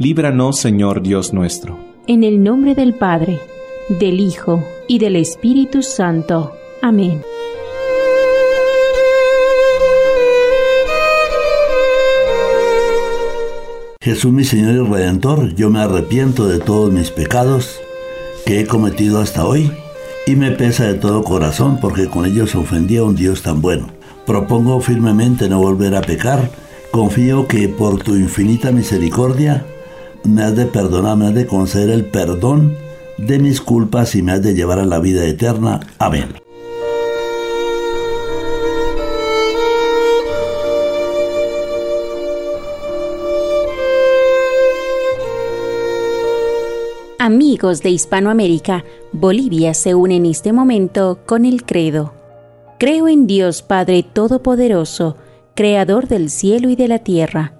líbranos Señor Dios nuestro. En el nombre del Padre, del Hijo y del Espíritu Santo. Amén. Jesús mi Señor y Redentor, yo me arrepiento de todos mis pecados que he cometido hasta hoy y me pesa de todo corazón porque con ellos ofendí a un Dios tan bueno. Propongo firmemente no volver a pecar, confío que por tu infinita misericordia me has de perdonar, me has de conceder el perdón de mis culpas y me has de llevar a la vida eterna. Amén. Amigos de Hispanoamérica, Bolivia se une en este momento con el credo. Creo en Dios Padre Todopoderoso, Creador del cielo y de la tierra.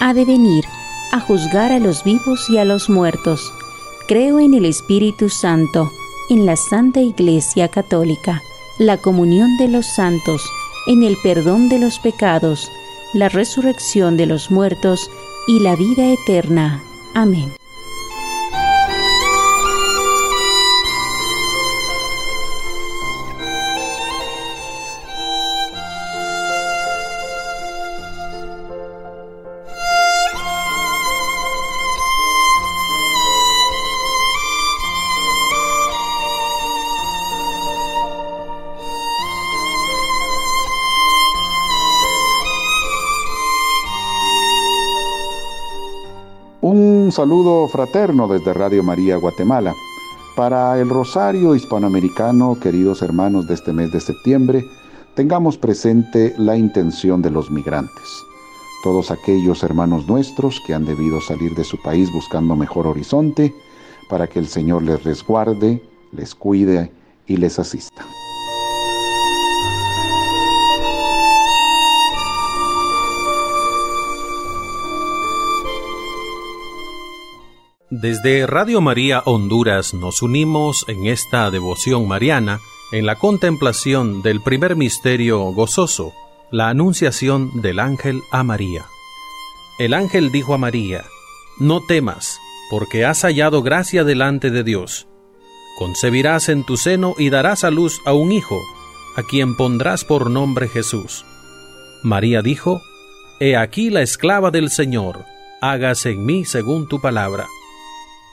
ha de venir a juzgar a los vivos y a los muertos. Creo en el Espíritu Santo, en la Santa Iglesia Católica, la comunión de los santos, en el perdón de los pecados, la resurrección de los muertos y la vida eterna. Amén. Saludo fraterno desde Radio María Guatemala. Para el Rosario Hispanoamericano, queridos hermanos de este mes de septiembre, tengamos presente la intención de los migrantes. Todos aquellos hermanos nuestros que han debido salir de su país buscando mejor horizonte, para que el Señor les resguarde, les cuide y les asista. Desde Radio María Honduras nos unimos en esta devoción mariana en la contemplación del primer misterio gozoso, la anunciación del ángel a María. El ángel dijo a María, No temas, porque has hallado gracia delante de Dios. Concebirás en tu seno y darás a luz a un hijo, a quien pondrás por nombre Jesús. María dijo, He aquí la esclava del Señor, hágase en mí según tu palabra.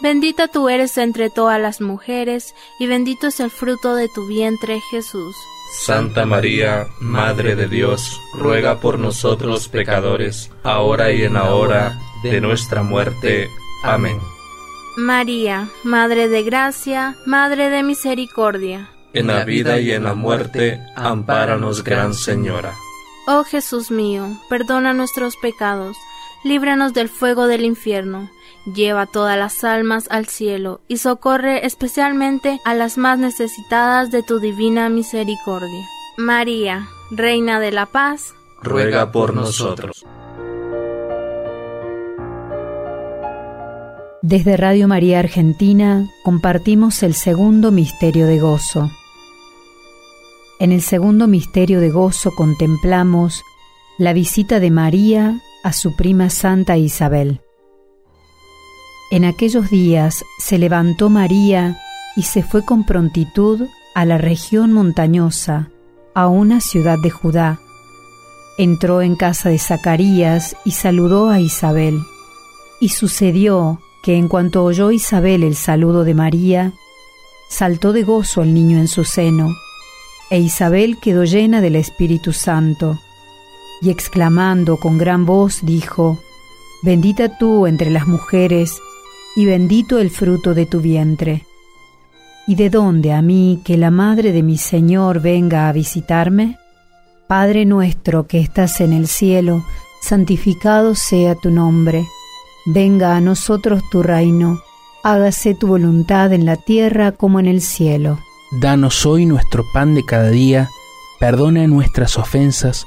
Bendita tú eres entre todas las mujeres, y bendito es el fruto de tu vientre Jesús. Santa María, Madre de Dios, ruega por nosotros pecadores, ahora y en la hora de nuestra muerte. Amén. María, Madre de Gracia, Madre de Misericordia. En la vida y en la muerte, ampáranos, Gran Señora. Oh Jesús mío, perdona nuestros pecados, líbranos del fuego del infierno Lleva todas las almas al cielo y socorre especialmente a las más necesitadas de tu divina misericordia. María, Reina de la Paz, ruega por nosotros. Desde Radio María Argentina compartimos el segundo misterio de gozo. En el segundo misterio de gozo contemplamos la visita de María a su prima Santa Isabel. En aquellos días se levantó María y se fue con prontitud a la región montañosa, a una ciudad de Judá. Entró en casa de Zacarías y saludó a Isabel. Y sucedió que en cuanto oyó Isabel el saludo de María, saltó de gozo el niño en su seno, e Isabel quedó llena del Espíritu Santo, y exclamando con gran voz dijo, Bendita tú entre las mujeres, y bendito el fruto de tu vientre. ¿Y de dónde a mí que la madre de mi Señor venga a visitarme? Padre nuestro que estás en el cielo, santificado sea tu nombre. Venga a nosotros tu reino, hágase tu voluntad en la tierra como en el cielo. Danos hoy nuestro pan de cada día, perdona nuestras ofensas,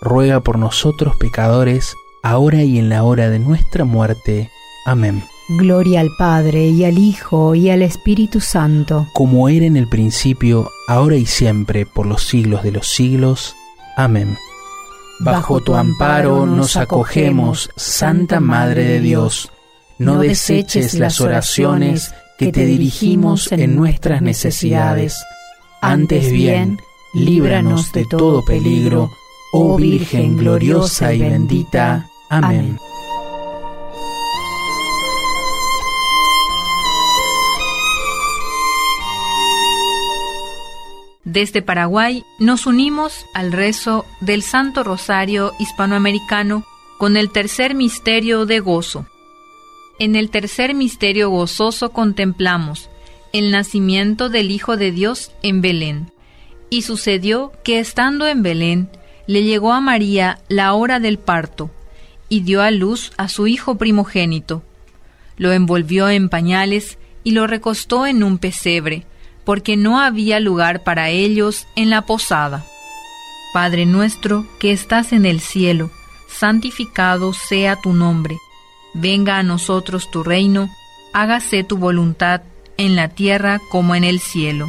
ruega por nosotros pecadores, ahora y en la hora de nuestra muerte. Amén. Gloria al Padre, y al Hijo, y al Espíritu Santo. Como era en el principio, ahora y siempre, por los siglos de los siglos. Amén. Bajo tu amparo nos acogemos, Santa Madre de Dios. No deseches las oraciones que te dirigimos en nuestras necesidades. Antes bien, líbranos de todo peligro, oh Virgen gloriosa y bendita. Amén. Desde Paraguay nos unimos al rezo del Santo Rosario Hispanoamericano con el tercer misterio de gozo. En el tercer misterio gozoso contemplamos el nacimiento del Hijo de Dios en Belén. Y sucedió que estando en Belén, le llegó a María la hora del parto, y dio a luz a su hijo primogénito. Lo envolvió en pañales y lo recostó en un pesebre, porque no había lugar para ellos en la posada. Padre nuestro que estás en el cielo, santificado sea tu nombre venga a nosotros tu reino, hágase tu voluntad en la tierra como en el cielo.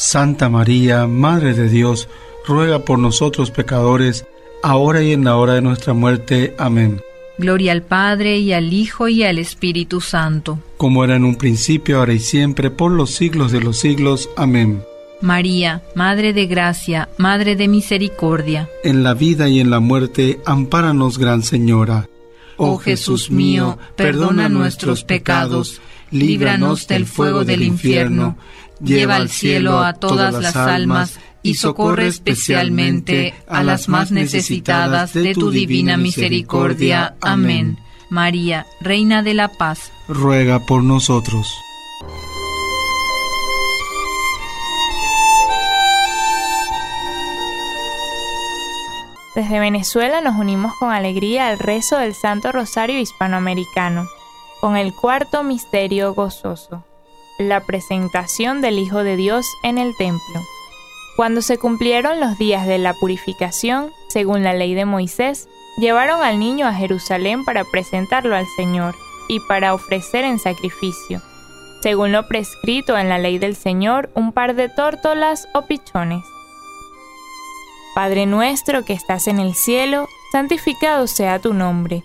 Santa María, Madre de Dios, ruega por nosotros pecadores, ahora y en la hora de nuestra muerte. Amén. Gloria al Padre y al Hijo y al Espíritu Santo. Como era en un principio, ahora y siempre, por los siglos de los siglos. Amén. María, Madre de Gracia, Madre de Misericordia. En la vida y en la muerte, ampáranos, Gran Señora. Oh Jesús mío, perdona nuestros pecados, líbranos del fuego del infierno, lleva al cielo a todas las almas y socorre especialmente a las más necesitadas de tu divina misericordia. Amén. María, Reina de la Paz, ruega por nosotros. Desde Venezuela nos unimos con alegría al rezo del Santo Rosario Hispanoamericano, con el cuarto misterio gozoso, la presentación del Hijo de Dios en el templo. Cuando se cumplieron los días de la purificación, según la ley de Moisés, llevaron al niño a Jerusalén para presentarlo al Señor y para ofrecer en sacrificio, según lo prescrito en la ley del Señor, un par de tórtolas o pichones. Padre nuestro que estás en el cielo, santificado sea tu nombre.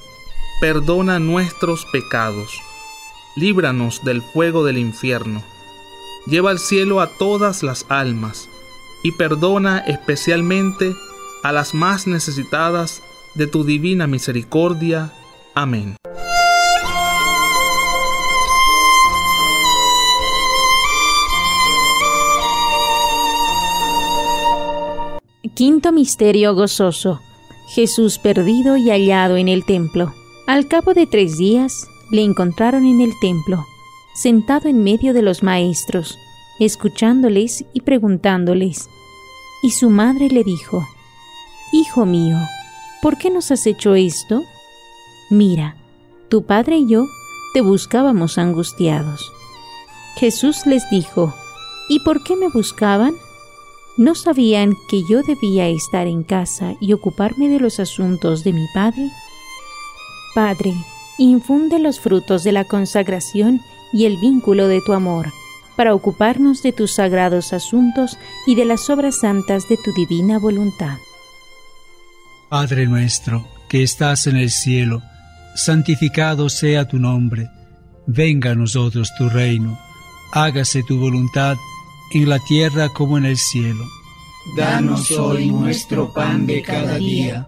perdona nuestros pecados, líbranos del fuego del infierno, lleva al cielo a todas las almas, y perdona especialmente a las más necesitadas de tu divina misericordia. Amén. Quinto Misterio Gozoso. Jesús perdido y hallado en el templo. Al cabo de tres días le encontraron en el templo, sentado en medio de los maestros, escuchándoles y preguntándoles. Y su madre le dijo, Hijo mío, ¿por qué nos has hecho esto? Mira, tu padre y yo te buscábamos angustiados. Jesús les dijo, ¿y por qué me buscaban? ¿No sabían que yo debía estar en casa y ocuparme de los asuntos de mi Padre? Padre, infunde los frutos de la consagración y el vínculo de tu amor, para ocuparnos de tus sagrados asuntos y de las obras santas de tu divina voluntad. Padre nuestro, que estás en el cielo, santificado sea tu nombre, venga a nosotros tu reino, hágase tu voluntad en la tierra como en el cielo. Danos hoy nuestro pan de cada día,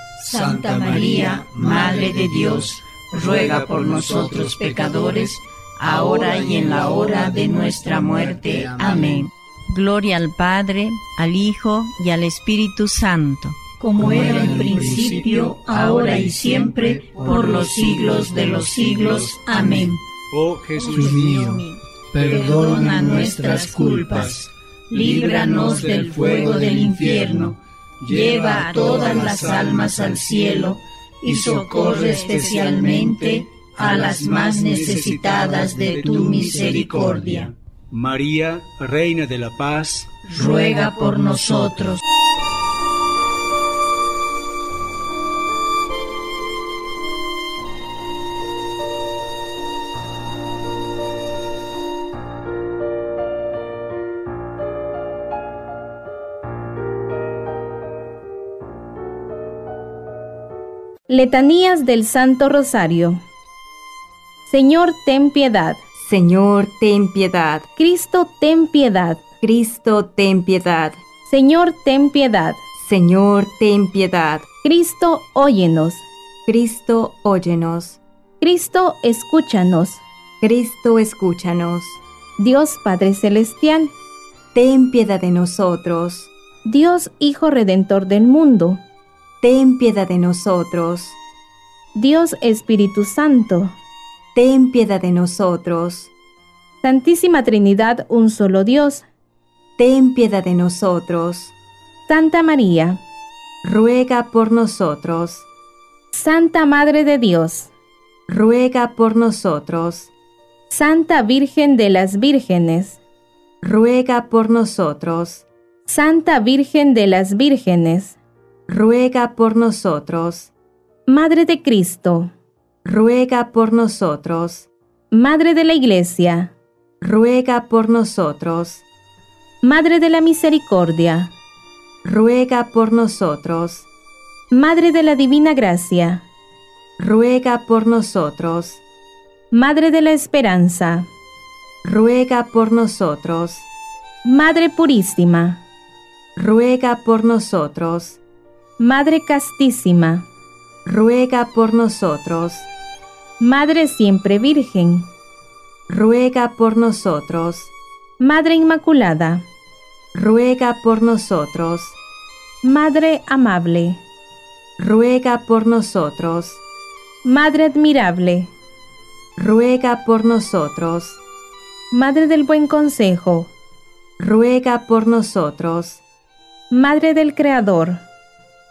Santa María, Madre de Dios, ruega por nosotros pecadores, ahora y en la hora de nuestra muerte. Amén. Gloria al Padre, al Hijo y al Espíritu Santo. Como era en principio, ahora y siempre, por los siglos de los siglos. Amén. Oh Jesús mío, perdona nuestras culpas, líbranos del fuego del infierno, lleva a todas las almas al cielo, y socorre especialmente a las más necesitadas de tu misericordia. María, Reina de la Paz, ruega por nosotros. Letanías del Santo Rosario. Señor, ten piedad. Señor, ten piedad. Cristo, ten piedad. Cristo, ten piedad. Señor, ten piedad. Señor, ten piedad. Cristo, óyenos. Cristo, óyenos. Cristo, escúchanos. Cristo, escúchanos. Dios Padre Celestial, ten piedad de nosotros. Dios Hijo Redentor del mundo, ten piedad de nosotros. Dios Espíritu Santo, ten piedad de nosotros. Santísima Trinidad, un solo Dios, ten piedad de nosotros. Santa María, ruega por nosotros. Santa Madre de Dios, ruega por nosotros. Santa Virgen de las Vírgenes, ruega por nosotros. Santa Virgen de las Vírgenes, ruega por nosotros. Madre de Cristo, ruega por nosotros. Madre de la Iglesia, ruega por nosotros. Madre de la Misericordia, ruega por nosotros. Madre de la Divina Gracia, ruega por nosotros. Madre de la Esperanza, ruega por nosotros. Madre Purísima, ruega por nosotros. Madre castísima, ruega por nosotros. Madre siempre virgen, ruega por nosotros. Madre inmaculada, ruega por nosotros. Madre amable, ruega por nosotros. Madre admirable, ruega por nosotros. Madre del buen consejo, ruega por nosotros. Madre del Creador,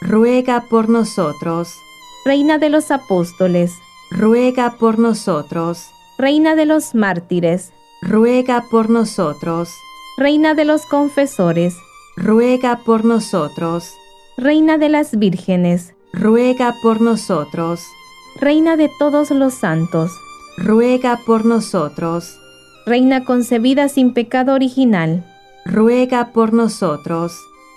ruega por nosotros. Reina de los apóstoles, ruega por nosotros. Reina de los mártires, ruega por nosotros. Reina de los confesores, ruega por nosotros. Reina de las vírgenes, ruega por nosotros. Reina de todos los santos, ruega por nosotros. Reina concebida sin pecado original, ruega por nosotros.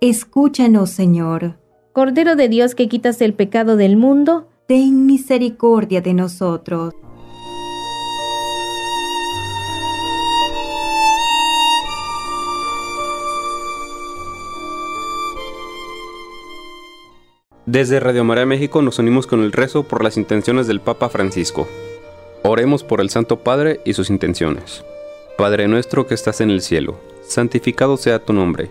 escúchanos Señor. Cordero de Dios que quitas el pecado del mundo, ten misericordia de nosotros. Desde Radio María México nos unimos con el rezo por las intenciones del Papa Francisco. Oremos por el Santo Padre y sus intenciones. Padre nuestro que estás en el cielo, santificado sea tu nombre.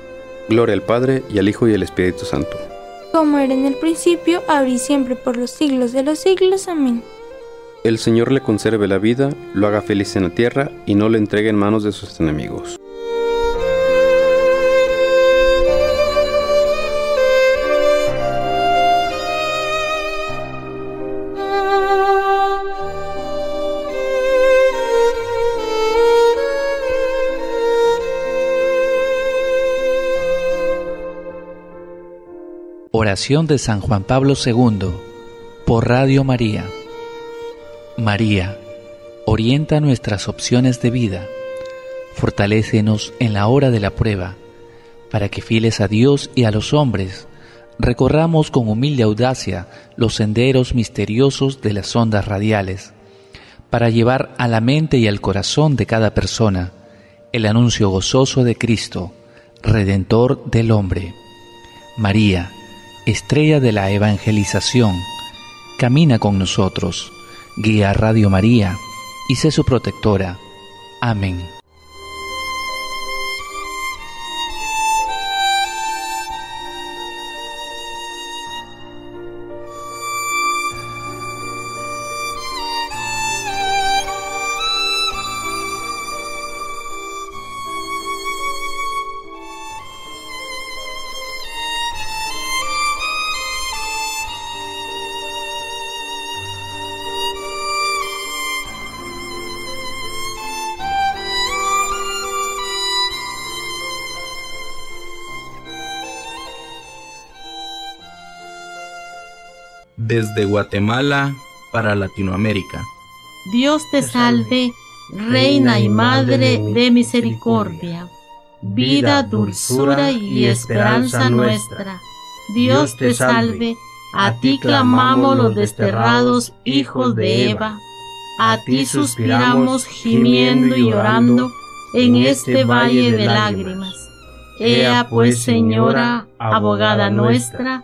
Gloria al Padre, y al Hijo, y al Espíritu Santo. Como era en el principio, ahora y siempre, por los siglos de los siglos. Amén. El Señor le conserve la vida, lo haga feliz en la tierra, y no le entregue en manos de sus enemigos. De San Juan Pablo II por Radio María. María, orienta nuestras opciones de vida, fortalécenos en la hora de la prueba, para que fieles a Dios y a los hombres, recorramos con humilde audacia los senderos misteriosos de las ondas radiales, para llevar a la mente y al corazón de cada persona el anuncio gozoso de Cristo, Redentor del hombre. María, estrella de la evangelización, camina con nosotros, guía Radio María y sé su protectora. Amén. Desde Guatemala para Latinoamérica. Dios te salve, Reina y Madre de misericordia, vida, dulzura y esperanza nuestra. Dios te salve, a ti clamamos los desterrados hijos de Eva, a ti suspiramos gimiendo y llorando en este valle de lágrimas. Ea pues, Señora, abogada nuestra,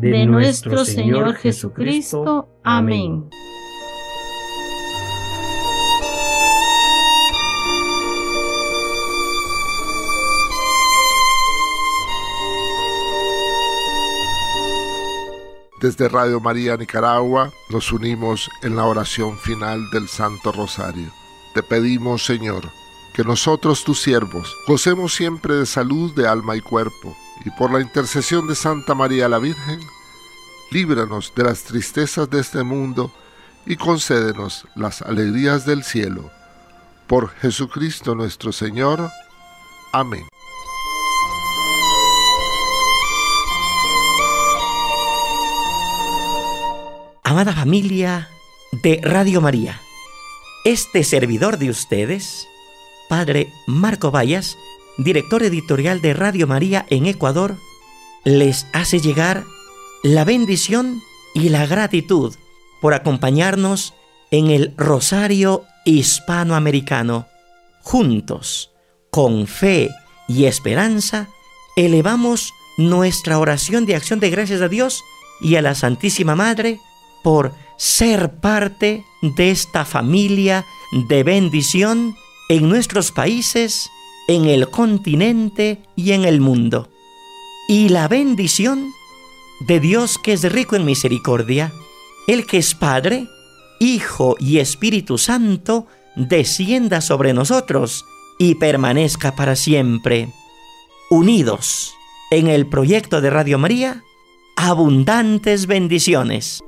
de nuestro Señor Jesucristo. Amén. Desde Radio María Nicaragua nos unimos en la oración final del Santo Rosario. Te pedimos, Señor, que nosotros tus siervos gocemos siempre de salud de alma y cuerpo, y por la intercesión de Santa María la Virgen, líbranos de las tristezas de este mundo y concédenos las alegrías del cielo. Por Jesucristo nuestro Señor. Amén. Amada familia de Radio María, este servidor de ustedes, Padre Marco Vallas, director editorial de Radio María en Ecuador, les hace llegar la bendición y la gratitud por acompañarnos en el Rosario Hispanoamericano. Juntos, con fe y esperanza, elevamos nuestra oración de acción de gracias a Dios y a la Santísima Madre por ser parte de esta familia de bendición en nuestros países, en el continente y en el mundo. Y la bendición de Dios que es rico en misericordia, el que es Padre, Hijo y Espíritu Santo, descienda sobre nosotros y permanezca para siempre. Unidos en el proyecto de Radio María, abundantes bendiciones.